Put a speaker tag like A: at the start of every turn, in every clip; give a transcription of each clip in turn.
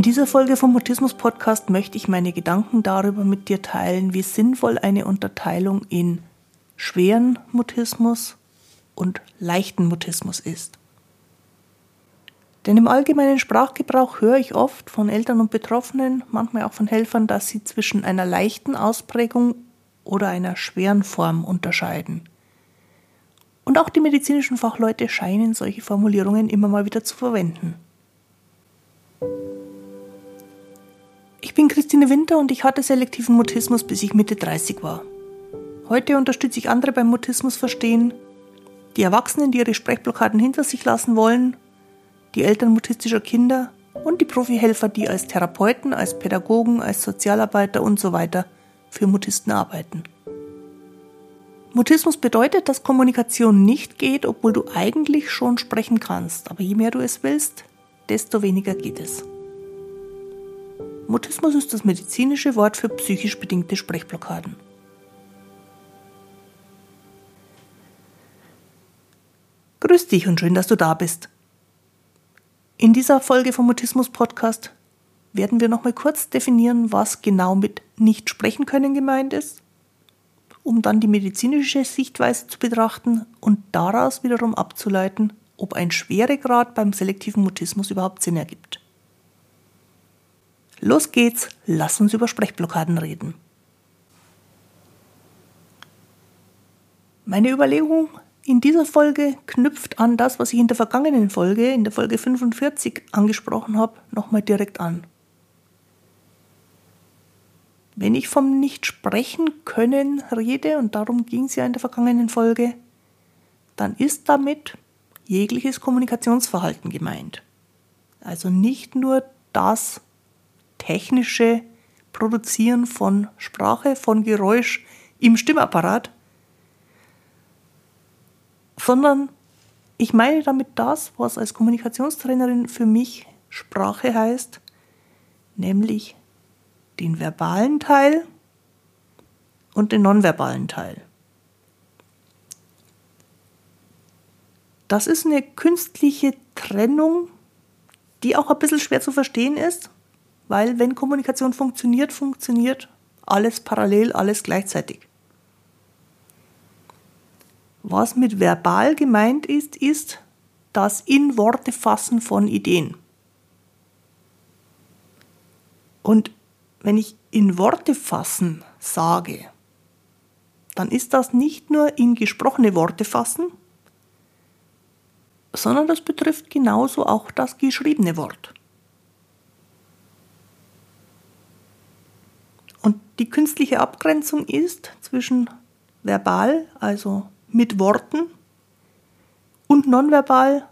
A: In dieser Folge vom Mutismus Podcast möchte ich meine Gedanken darüber mit dir teilen, wie sinnvoll eine Unterteilung in schweren Mutismus und leichten Mutismus ist. Denn im allgemeinen Sprachgebrauch höre ich oft von Eltern und Betroffenen, manchmal auch von Helfern, dass sie zwischen einer leichten Ausprägung oder einer schweren Form unterscheiden. Und auch die medizinischen Fachleute scheinen solche Formulierungen immer mal wieder zu verwenden. Ich bin Christine Winter und ich hatte selektiven Mutismus, bis ich Mitte 30 war. Heute unterstütze ich andere beim Mutismus verstehen, die Erwachsenen, die ihre Sprechblockaden hinter sich lassen wollen, die Eltern mutistischer Kinder und die Profihelfer, die als Therapeuten, als Pädagogen, als Sozialarbeiter und so weiter für Mutisten arbeiten. Mutismus bedeutet, dass Kommunikation nicht geht, obwohl du eigentlich schon sprechen kannst, aber je mehr du es willst, desto weniger geht es. Mutismus ist das medizinische Wort für psychisch bedingte Sprechblockaden. Grüß dich und schön, dass du da bist. In dieser Folge vom Mutismus Podcast werden wir nochmal kurz definieren, was genau mit nicht sprechen können gemeint ist, um dann die medizinische Sichtweise zu betrachten und daraus wiederum abzuleiten, ob ein Schweregrad beim selektiven Mutismus überhaupt Sinn ergibt. Los geht's, lass uns über Sprechblockaden reden. Meine Überlegung in dieser Folge knüpft an das, was ich in der vergangenen Folge, in der Folge 45 angesprochen habe, nochmal direkt an. Wenn ich vom Nicht-Sprechen können rede, und darum ging es ja in der vergangenen Folge, dann ist damit jegliches Kommunikationsverhalten gemeint. Also nicht nur das, technische Produzieren von Sprache, von Geräusch im Stimmapparat, sondern ich meine damit das, was als Kommunikationstrainerin für mich Sprache heißt, nämlich den verbalen Teil und den nonverbalen Teil. Das ist eine künstliche Trennung, die auch ein bisschen schwer zu verstehen ist, weil wenn Kommunikation funktioniert, funktioniert alles parallel, alles gleichzeitig. Was mit verbal gemeint ist, ist das in Worte fassen von Ideen. Und wenn ich in Worte fassen sage, dann ist das nicht nur in gesprochene Worte fassen, sondern das betrifft genauso auch das geschriebene Wort. Und die künstliche Abgrenzung ist zwischen verbal, also mit Worten, und nonverbal,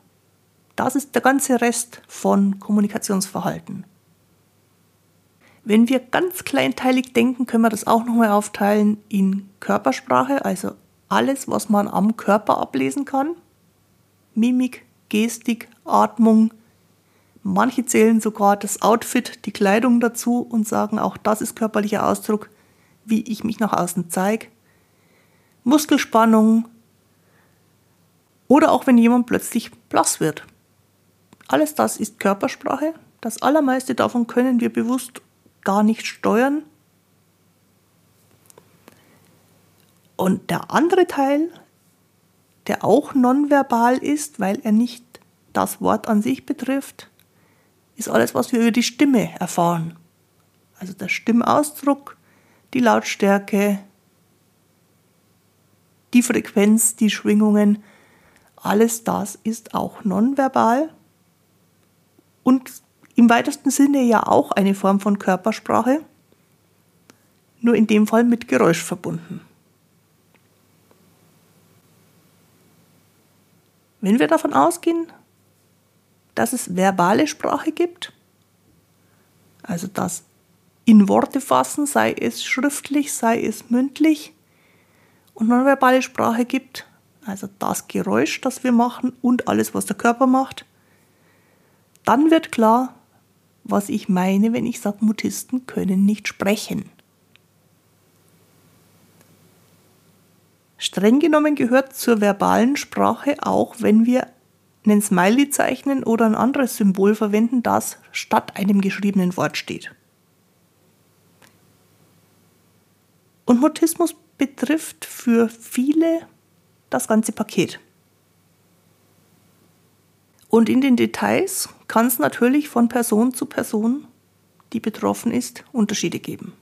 A: das ist der ganze Rest von Kommunikationsverhalten. Wenn wir ganz kleinteilig denken, können wir das auch nochmal aufteilen in Körpersprache, also alles, was man am Körper ablesen kann. Mimik, Gestik, Atmung, Manche zählen sogar das Outfit, die Kleidung dazu und sagen, auch das ist körperlicher Ausdruck, wie ich mich nach außen zeige. Muskelspannung oder auch wenn jemand plötzlich blass wird. Alles das ist Körpersprache. Das allermeiste davon können wir bewusst gar nicht steuern. Und der andere Teil, der auch nonverbal ist, weil er nicht das Wort an sich betrifft, ist alles, was wir über die Stimme erfahren. Also der Stimmausdruck, die Lautstärke, die Frequenz, die Schwingungen, alles das ist auch nonverbal und im weitesten Sinne ja auch eine Form von Körpersprache, nur in dem Fall mit Geräusch verbunden. Wenn wir davon ausgehen, dass es verbale Sprache gibt, also das in Worte fassen, sei es schriftlich, sei es mündlich, und nonverbale Sprache gibt, also das Geräusch, das wir machen und alles, was der Körper macht, dann wird klar, was ich meine, wenn ich sage, Mutisten können nicht sprechen. Streng genommen gehört zur verbalen Sprache auch, wenn wir einen Smiley zeichnen oder ein anderes Symbol verwenden, das statt einem geschriebenen Wort steht. Und Mutismus betrifft für viele das ganze Paket. Und in den Details kann es natürlich von Person zu Person, die betroffen ist, Unterschiede geben.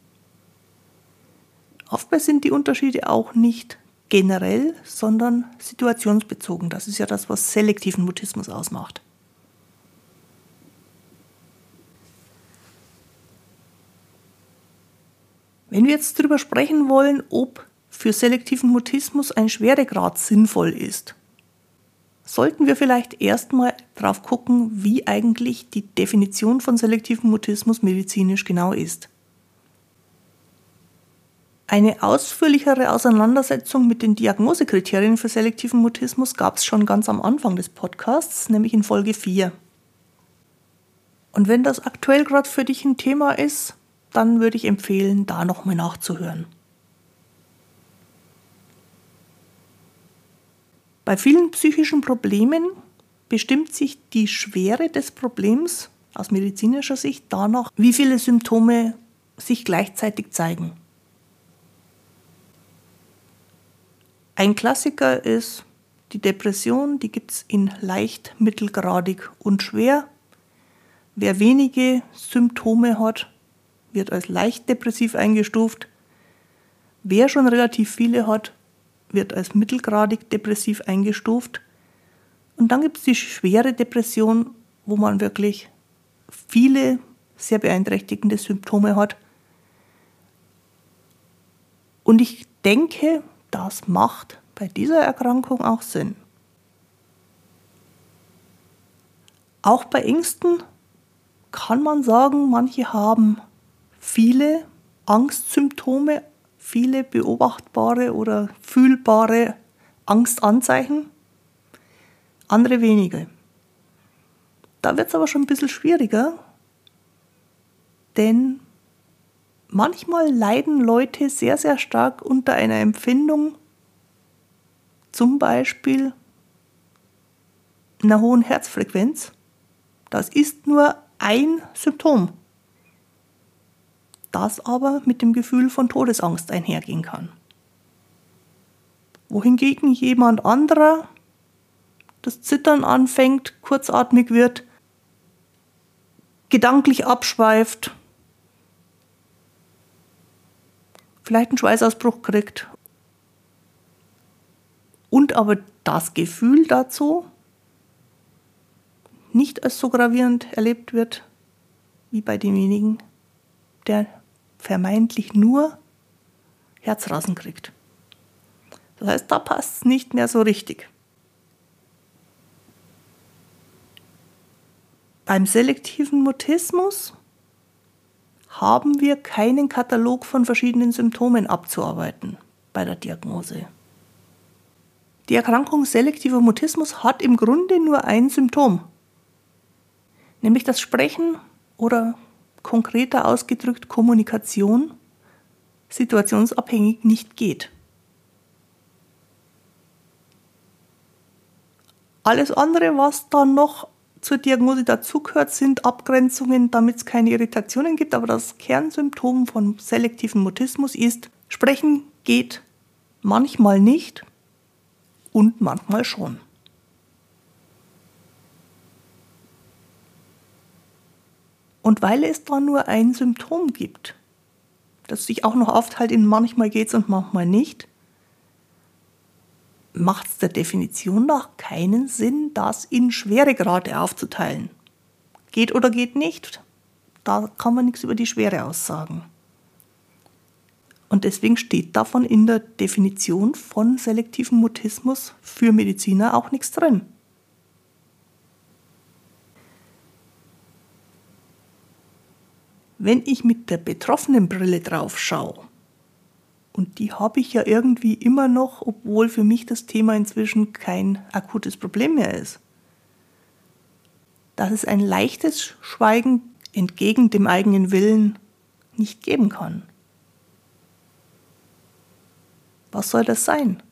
A: Oftmals sind die Unterschiede auch nicht generell, sondern situationsbezogen. Das ist ja das, was selektiven Mutismus ausmacht. Wenn wir jetzt darüber sprechen wollen, ob für selektiven Mutismus ein Schweregrad sinnvoll ist, sollten wir vielleicht erstmal drauf gucken, wie eigentlich die Definition von selektivem Mutismus medizinisch genau ist. Eine ausführlichere Auseinandersetzung mit den Diagnosekriterien für selektiven Mutismus gab es schon ganz am Anfang des Podcasts, nämlich in Folge 4. Und wenn das aktuell gerade für dich ein Thema ist, dann würde ich empfehlen, da nochmal nachzuhören. Bei vielen psychischen Problemen bestimmt sich die Schwere des Problems aus medizinischer Sicht danach, wie viele Symptome sich gleichzeitig zeigen. Ein Klassiker ist die Depression, die gibt es in leicht, mittelgradig und schwer. Wer wenige Symptome hat, wird als leicht depressiv eingestuft. Wer schon relativ viele hat, wird als mittelgradig depressiv eingestuft. Und dann gibt es die schwere Depression, wo man wirklich viele sehr beeinträchtigende Symptome hat. Und ich denke, das macht bei dieser Erkrankung auch Sinn. Auch bei Ängsten kann man sagen, manche haben viele Angstsymptome, viele beobachtbare oder fühlbare Angstanzeichen, andere wenige. Da wird es aber schon ein bisschen schwieriger, denn manchmal leiden Leute sehr, sehr stark unter einer Empfindung, zum Beispiel einer hohen Herzfrequenz. Das ist nur ein Symptom, das aber mit dem Gefühl von Todesangst einhergehen kann. Wohingegen jemand anderer das Zittern anfängt, kurzatmig wird, gedanklich abschweift vielleicht einen Schweißausbruch kriegt. Und aber das Gefühl dazu nicht als so gravierend erlebt wird wie bei demjenigen, der vermeintlich nur Herzrasen kriegt. Das heißt, da passt es nicht mehr so richtig. Beim selektiven Mutismus haben wir keinen Katalog von verschiedenen Symptomen abzuarbeiten bei der Diagnose. Die Erkrankung selektiver Mutismus hat im Grunde nur ein Symptom, nämlich das Sprechen oder konkreter ausgedrückt Kommunikation situationsabhängig nicht geht. Alles andere, was dann noch zur Diagnose dazugehört, sind Abgrenzungen, damit es keine Irritationen gibt. Aber das Kernsymptom von selektivem Mutismus ist, Sprechen geht manchmal nicht und manchmal schon. Und weil es da nur ein Symptom gibt, das sich auch noch aufteilt in manchmal geht's und manchmal nicht, macht es der Definition nach keinen Sinn, das in Schweregrade aufzuteilen. Geht oder geht nicht, da kann man nichts über die Schwere aussagen. Und deswegen steht davon in der Definition von selektivem Mutismus für Mediziner auch nichts drin. Wenn ich mit der betroffenen Brille drauf schaue, und die habe ich ja irgendwie immer noch, obwohl für mich das Thema inzwischen kein akutes Problem mehr ist. Dass es ein leichtes Schweigen entgegen dem eigenen Willen nicht geben kann. Was soll das sein?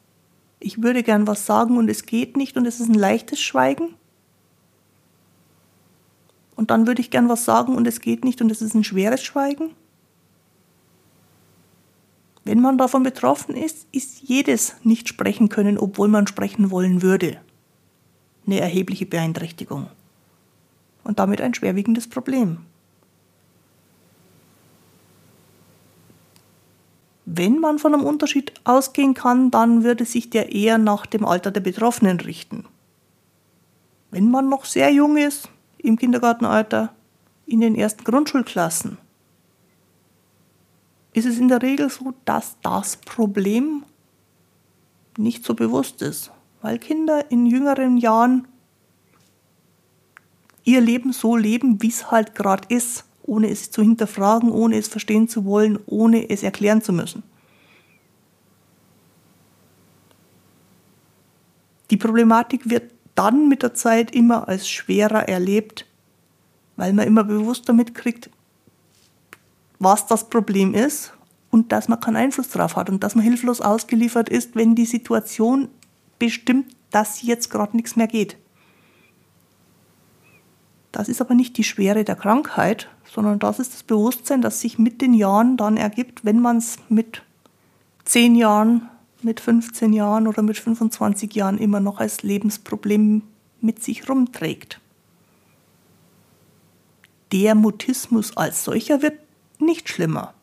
A: Ich würde gern was sagen und es geht nicht und es ist ein leichtes Schweigen? und dann würde ich gern was sagen und es geht nicht und es ist ein schweres Schweigen? Wenn man davon betroffen ist, ist jedes nicht sprechen können, obwohl man sprechen wollen würde, eine erhebliche Beeinträchtigung und damit ein schwerwiegendes Problem. Wenn man von einem Unterschied ausgehen kann, dann würde sich der eher nach dem Alter der Betroffenen richten. Wenn man noch sehr jung ist, im Kindergartenalter, in den ersten Grundschulklassen, ist es in der Regel so, dass das Problem nicht so bewusst ist, weil Kinder in jüngeren Jahren ihr Leben so leben, wie es halt gerade ist, ohne es zu hinterfragen, ohne es verstehen zu wollen, ohne es erklären zu müssen. Die Problematik wird dann mit der Zeit immer als schwerer erlebt, weil man immer bewusster mitkriegt, was das Problem ist und dass man keinen Einfluss darauf hat und dass man hilflos ausgeliefert ist, wenn die Situation bestimmt, dass jetzt gerade nichts mehr geht. Das ist aber nicht die Schwere der Krankheit, sondern das ist das Bewusstsein, das sich mit den Jahren dann ergibt, wenn man es mit 10 Jahren, mit 15 Jahren oder mit 25 Jahren immer noch als Lebensproblem mit sich rumträgt. Der Mutismus als solcher wird nicht schlimmer.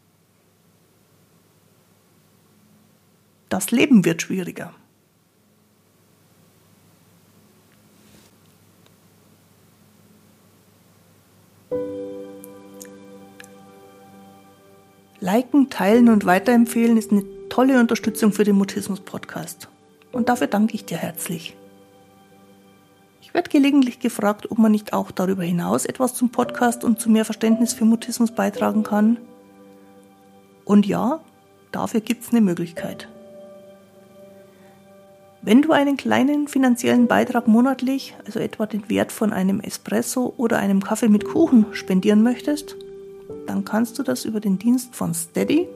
A: Das Leben wird schwieriger. Liken, teilen und weiterempfehlen ist eine tolle Unterstützung für den Mutismus-Podcast. Und dafür danke ich dir herzlich. Ich werde gelegentlich gefragt, ob man nicht auch darüber hinaus etwas zum Podcast und zu mehr Verständnis für Mutismus beitragen kann. Und ja, dafür gibt es eine Möglichkeit. Wenn du einen kleinen finanziellen Beitrag monatlich, also etwa den Wert von einem Espresso oder einem Kaffee mit Kuchen, spendieren möchtest, dann kannst du das über den Dienst von Steady.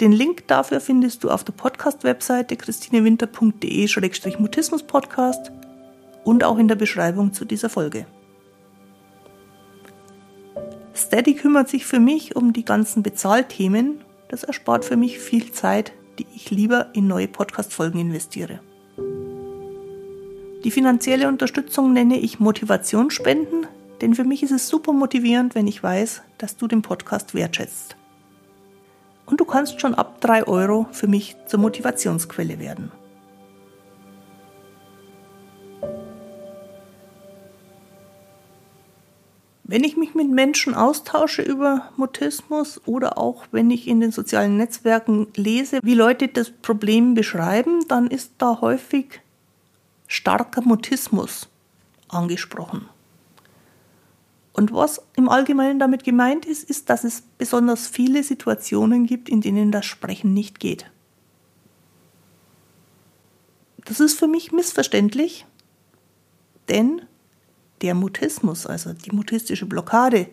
A: Den Link dafür findest du auf der Podcast-Webseite christinewinter.de-mutismus-podcast und auch in der Beschreibung zu dieser Folge. Steady kümmert sich für mich um die ganzen Bezahlthemen. Das erspart für mich viel Zeit, die ich lieber in neue Podcast-Folgen investiere. Die finanzielle Unterstützung nenne ich Motivationsspenden, denn für mich ist es super motivierend, wenn ich weiß, dass du den Podcast wertschätzt. Und du kannst schon ab 3 Euro für mich zur Motivationsquelle werden. Wenn ich mich mit Menschen austausche über Mutismus oder auch wenn ich in den sozialen Netzwerken lese, wie Leute das Problem beschreiben, dann ist da häufig starker Mutismus angesprochen. Und was im Allgemeinen damit gemeint ist, ist, dass es besonders viele Situationen gibt, in denen das Sprechen nicht geht. Das ist für mich missverständlich, denn der Mutismus, also die mutistische Blockade,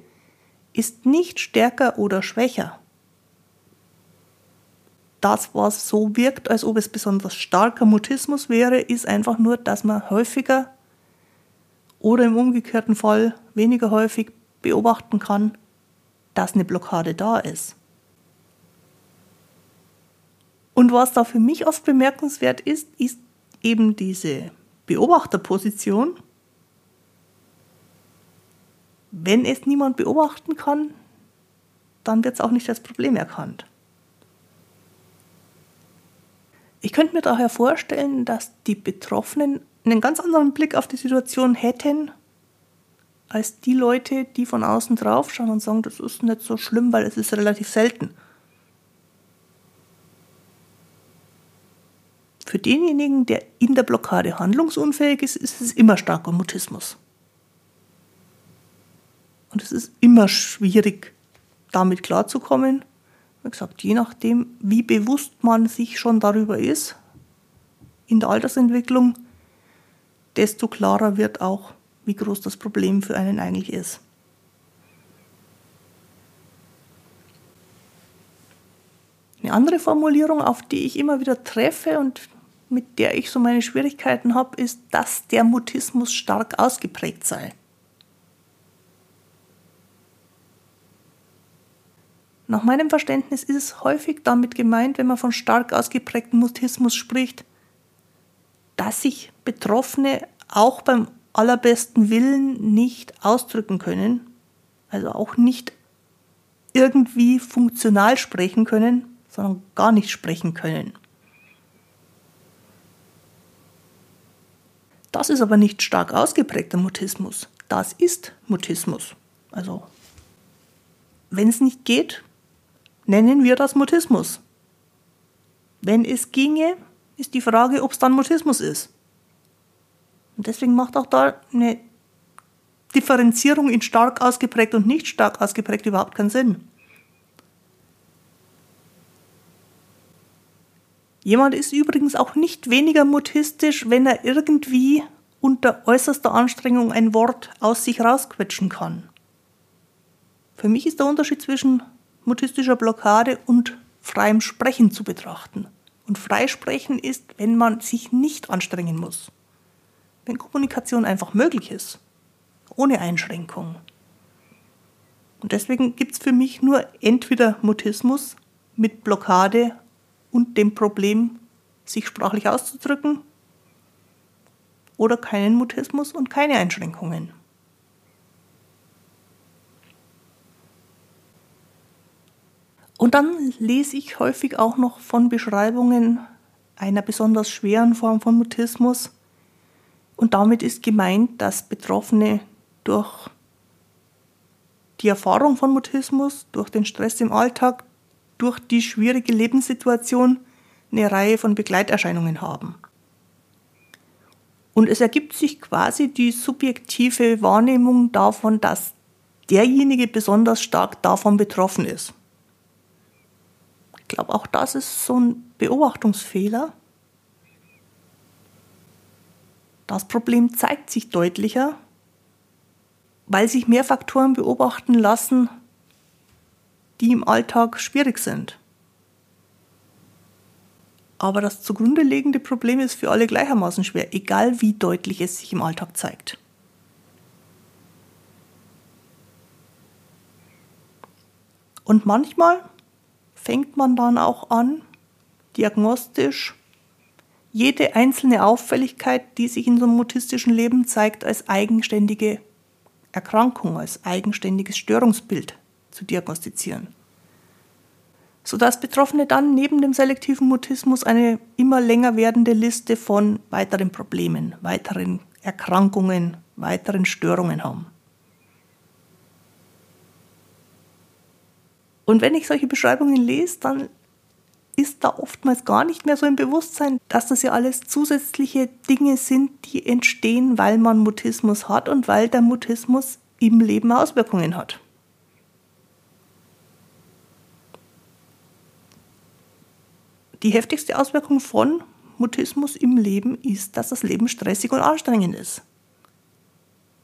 A: ist nicht stärker oder schwächer. Das, was so wirkt, als ob es besonders starker Mutismus wäre, ist einfach nur, dass man häufiger oder im umgekehrten Fall weniger häufig beobachten kann, dass eine Blockade da ist. Und was da für mich oft bemerkenswert ist, ist eben diese Beobachterposition. Wenn es niemand beobachten kann, dann wird es auch nicht als Problem erkannt. Ich könnte mir daher vorstellen, dass die Betroffenen einen ganz anderen Blick auf die Situation hätten, als die Leute, die von außen drauf schauen und sagen, das ist nicht so schlimm, weil es ist relativ selten. Für denjenigen, der in der Blockade handlungsunfähig ist, ist es immer starker Mutismus. Und es ist immer schwierig, damit klarzukommen. Wie gesagt, je nachdem, wie bewusst man sich schon darüber ist, in der Altersentwicklung, desto klarer wird auch, wie groß das Problem für einen eigentlich ist. Eine andere Formulierung, auf die ich immer wieder treffe und mit der ich so meine Schwierigkeiten habe, ist, dass der Mutismus stark ausgeprägt sei. Nach meinem Verständnis ist es häufig damit gemeint, wenn man von stark ausgeprägtem Mutismus spricht, dass sich Betroffene auch beim allerbesten Willen nicht ausdrücken können, also auch nicht irgendwie funktional sprechen können, sondern gar nicht sprechen können. Das ist aber nicht stark ausgeprägter Mutismus. Das ist Mutismus. Also, wenn es nicht geht, nennen wir das Mutismus. Wenn es ginge, ist die Frage, ob es dann Mutismus ist. Und deswegen macht auch da eine Differenzierung in stark ausgeprägt und nicht stark ausgeprägt überhaupt keinen Sinn. Jemand ist übrigens auch nicht weniger mutistisch, wenn er irgendwie unter äußerster Anstrengung ein Wort aus sich rausquetschen kann. Für mich ist der Unterschied zwischen mutistischer Blockade und freiem Sprechen zu betrachten. Und Freisprechen ist, wenn man sich nicht anstrengen muss. Wenn Kommunikation einfach möglich ist, ohne Einschränkung. Und deswegen gibt es für mich nur entweder Mutismus mit Blockade und dem Problem, sich sprachlich auszudrücken, oder keinen Mutismus und keine Einschränkungen. Und dann lese ich häufig auch noch von Beschreibungen einer besonders schweren Form von Mutismus. Und damit ist gemeint, dass Betroffene durch die Erfahrung von Mutismus, durch den Stress im Alltag, durch die schwierige Lebenssituation eine Reihe von Begleiterscheinungen haben. Und es ergibt sich quasi die subjektive Wahrnehmung davon, dass derjenige besonders stark davon betroffen ist. Ich glaube, auch das ist so ein Beobachtungsfehler. Das Problem zeigt sich deutlicher, weil sich mehr Faktoren beobachten lassen, die im Alltag schwierig sind. Aber das zugrunde liegende Problem ist für alle gleichermaßen schwer, egal wie deutlich es sich im Alltag zeigt. Und manchmal fängt man dann auch an, diagnostisch jede einzelne Auffälligkeit, die sich in so einem mutistischen Leben zeigt, als eigenständige Erkrankung, als eigenständiges Störungsbild zu diagnostizieren. Sodass Betroffene dann neben dem selektiven Mutismus eine immer länger werdende Liste von weiteren Problemen, weiteren Erkrankungen, weiteren Störungen haben. Und wenn ich solche Beschreibungen lese, dann ist da oftmals gar nicht mehr so im Bewusstsein, dass das ja alles zusätzliche Dinge sind, die entstehen, weil man Mutismus hat und weil der Mutismus im Leben Auswirkungen hat. Die heftigste Auswirkung von Mutismus im Leben ist, dass das Leben stressig und anstrengend ist.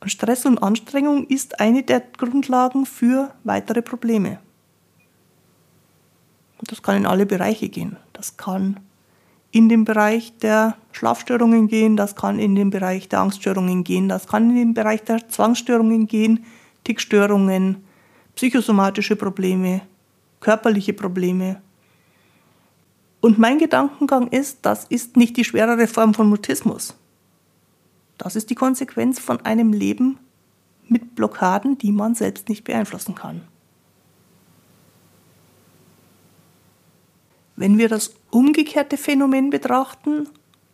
A: Und Stress und Anstrengung ist eine der Grundlagen für weitere Probleme. Das kann in alle Bereiche gehen. Das kann in den Bereich der Schlafstörungen gehen, das kann in den Bereich der Angststörungen gehen, das kann in den Bereich der Zwangsstörungen gehen, Tickstörungen, psychosomatische Probleme, körperliche Probleme. Und mein Gedankengang ist, das ist nicht die schwerere Form von Mutismus. Das ist die Konsequenz von einem Leben mit Blockaden, die man selbst nicht beeinflussen kann. Wenn wir das umgekehrte Phänomen betrachten,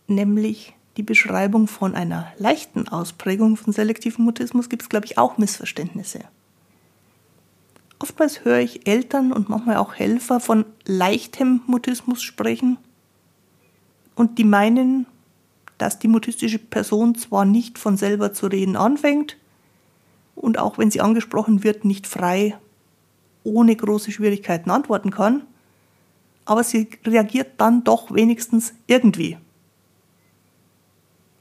A: nämlich die Beschreibung von einer leichten Ausprägung von selektivem Mutismus, gibt es, glaube ich, auch Missverständnisse. Oftmals höre ich Eltern und manchmal auch Helfer von leichtem Mutismus sprechen und die meinen, dass die mutistische Person zwar nicht von selber zu reden anfängt und auch wenn sie angesprochen wird, nicht frei ohne große Schwierigkeiten antworten kann, aber sie reagiert dann doch wenigstens irgendwie.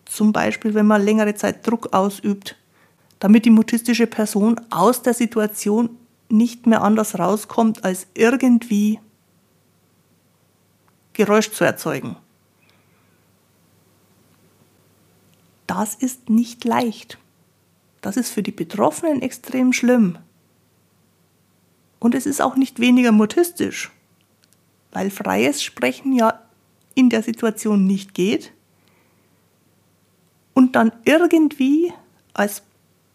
A: Zum Beispiel, wenn man längere Zeit Druck ausübt, damit die mutistische Person aus der Situation nicht mehr anders rauskommt, als irgendwie Geräusch zu erzeugen. Das ist nicht leicht. Das ist für die Betroffenen extrem schlimm. Und es ist auch nicht weniger mutistisch, weil freies Sprechen ja in der Situation nicht geht und dann irgendwie als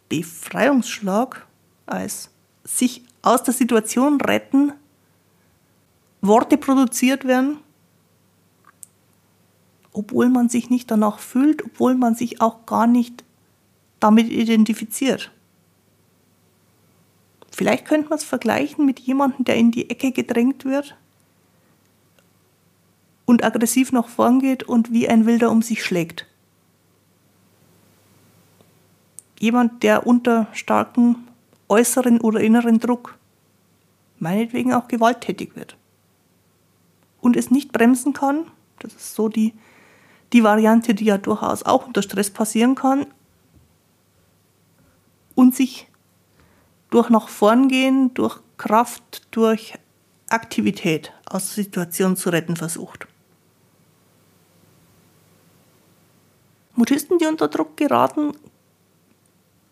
A: Befreiungsschlag, als sich aus der Situation retten, Worte produziert werden, obwohl man sich nicht danach fühlt, obwohl man sich auch gar nicht damit identifiziert. Vielleicht könnte man es vergleichen mit jemandem, der in die Ecke gedrängt wird und aggressiv nach vorn geht und wie ein Wilder um sich schlägt. Jemand, der unter starkem äußeren oder inneren Druck, meinetwegen auch gewalttätig wird und es nicht bremsen kann, das ist so die, die Variante, die ja durchaus auch unter Stress passieren kann, und sich durch nach vorn gehen, durch Kraft, durch Aktivität aus der Situation zu retten versucht. Mutisten, die unter Druck geraten,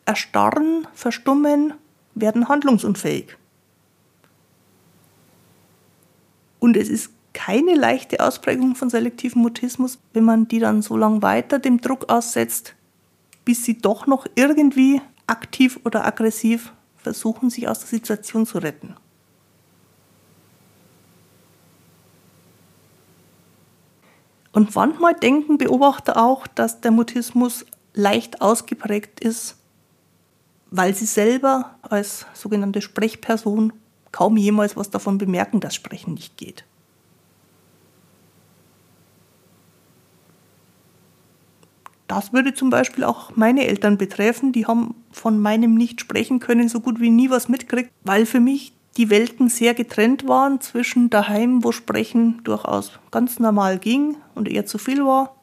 A: erstarren, verstummen, werden handlungsunfähig. Und es ist keine leichte Ausprägung von selektivem Mutismus, wenn man die dann so lange weiter dem Druck aussetzt, bis sie doch noch irgendwie aktiv oder aggressiv versuchen, sich aus der Situation zu retten. Und manchmal denken Beobachter auch, dass der Mutismus leicht ausgeprägt ist, weil sie selber als sogenannte Sprechperson kaum jemals was davon bemerken, dass Sprechen nicht geht. Das würde zum Beispiel auch meine Eltern betreffen. Die haben von meinem Nicht-Sprechen können so gut wie nie was mitgekriegt, weil für mich die Welten sehr getrennt waren zwischen daheim, wo Sprechen durchaus ganz normal ging und eher zu viel war,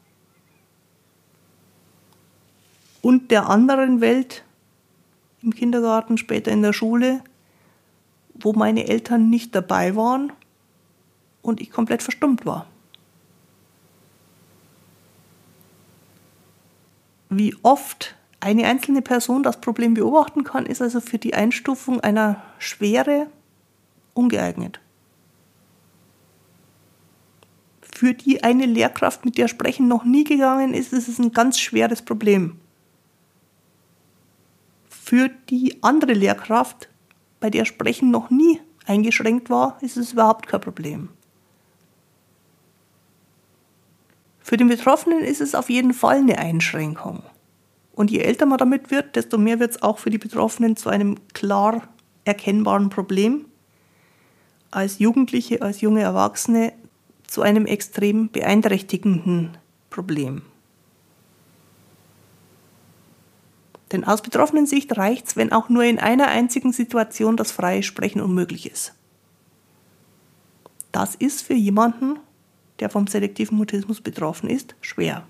A: und der anderen Welt im Kindergarten, später in der Schule, wo meine Eltern nicht dabei waren und ich komplett verstummt war. Wie oft eine einzelne Person das Problem beobachten kann, ist also für die Einstufung einer Schwere ungeeignet. Für die eine Lehrkraft, mit der Sprechen noch nie gegangen ist, ist es ein ganz schweres Problem. Für die andere Lehrkraft, bei der Sprechen noch nie eingeschränkt war, ist es überhaupt kein Problem. Für den Betroffenen ist es auf jeden Fall eine Einschränkung. Und je älter man damit wird, desto mehr wird es auch für die Betroffenen zu einem klar erkennbaren Problem. Als Jugendliche, als junge Erwachsene zu einem extrem beeinträchtigenden Problem. Denn aus betroffenen Sicht reicht es, wenn auch nur in einer einzigen Situation das freie Sprechen unmöglich ist. Das ist für jemanden, der vom selektiven Mutismus betroffen ist, schwer.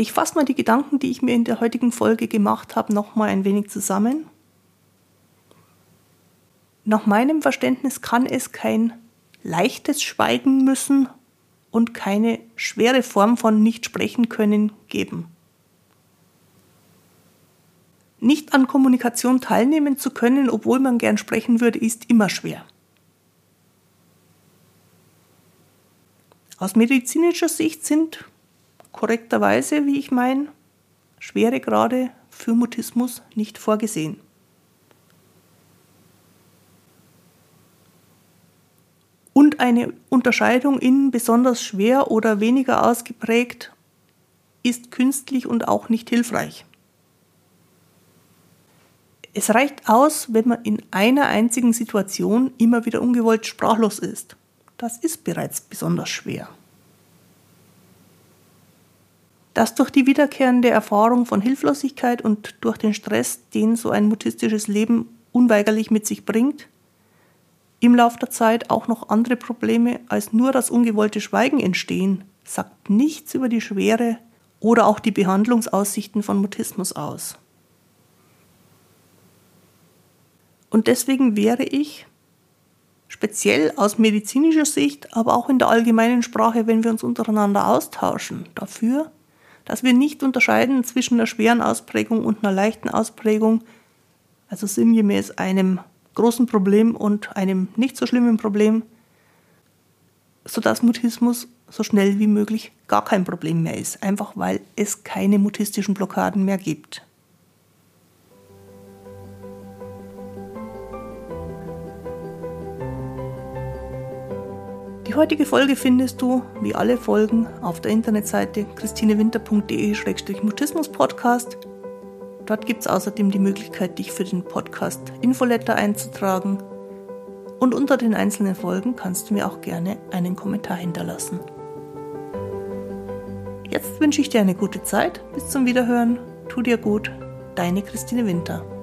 A: Ich fasse mal die Gedanken, die ich mir in der heutigen Folge gemacht habe, nochmal ein wenig zusammen. Nach meinem Verständnis kann es kein leichtes Schweigen müssen und keine schwere Form von nicht sprechen können geben. Nicht an Kommunikation teilnehmen zu können, obwohl man gern sprechen würde, ist immer schwer. Aus medizinischer Sicht sind korrekterweise, wie ich meine, schwere Grade für Mutismus nicht vorgesehen. Und eine Unterscheidung in besonders schwer oder weniger ausgeprägt ist künstlich und auch nicht hilfreich. Es reicht aus, wenn man in einer einzigen Situation immer wieder ungewollt sprachlos ist. Das ist bereits besonders schwer. Dass durch die wiederkehrende Erfahrung von Hilflosigkeit und durch den Stress, den so ein mutistisches Leben unweigerlich mit sich bringt, im Laufe der Zeit auch noch andere Probleme als nur das ungewollte Schweigen entstehen, sagt nichts über die Schwere oder auch die Behandlungsaussichten von Mutismus aus. Und deswegen wäre ich speziell aus medizinischer Sicht, aber auch in der allgemeinen Sprache, wenn wir uns untereinander austauschen, dafür, dass wir nicht unterscheiden zwischen einer schweren Ausprägung und einer leichten Ausprägung, also sinngemäß einem großen Problem und einem nicht so schlimmen Problem, sodass Mutismus so schnell wie möglich gar kein Problem mehr ist, einfach weil es keine mutistischen Blockaden mehr gibt. Heutige Folge findest du, wie alle Folgen, auf der Internetseite christinewinter.de-mutismus-podcast. Dort gibt es außerdem die Möglichkeit, dich für den Podcast Infoletter einzutragen. Und unter den einzelnen Folgen kannst du mir auch gerne einen Kommentar hinterlassen. Jetzt wünsche ich dir eine gute Zeit. Bis zum Wiederhören. Tu dir gut. Deine Christine Winter.